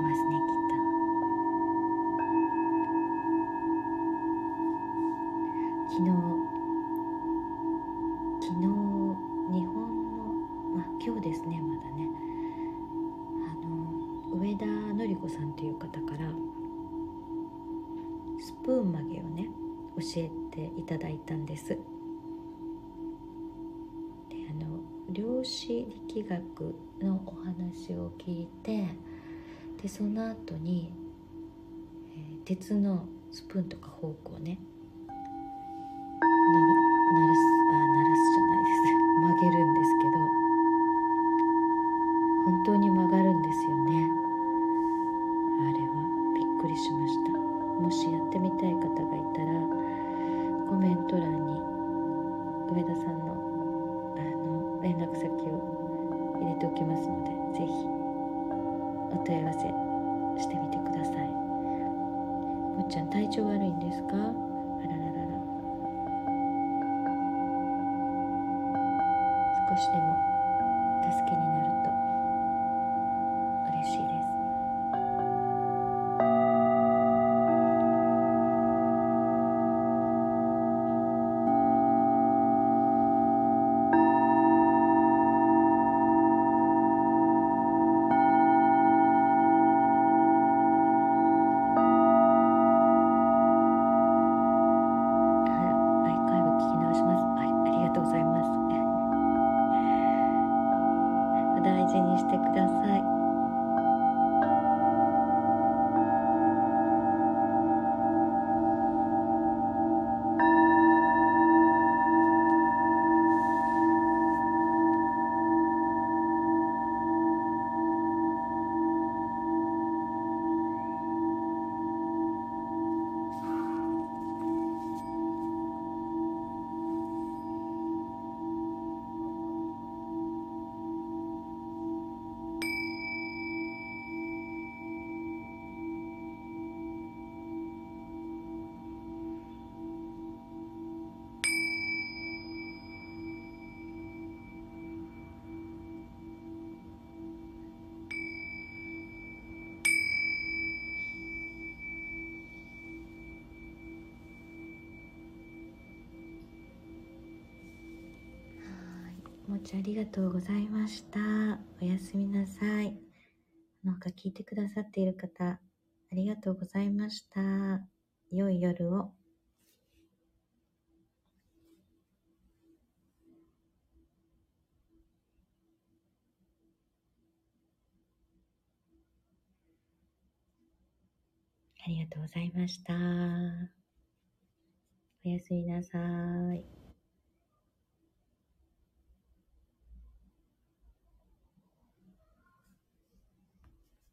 ますねきっと。昨日昨日日本のまあ今日ですねまだね。あの上田典子さんという方からスプーン曲げをね教えていただいたんです。であの量子力学のお話を聞いてでその後に、えー鉄のスプーンとかフォークをねな鳴らすあ鳴らすじゃないです。曲げるんです調悪いんですか？あらららら。少しでも助けになる。はいもっちゃありがとうございましたおやすみなさいなんか聞いてくださっている方ありがとうございました良い夜をありがとうございました。おやすみなさい。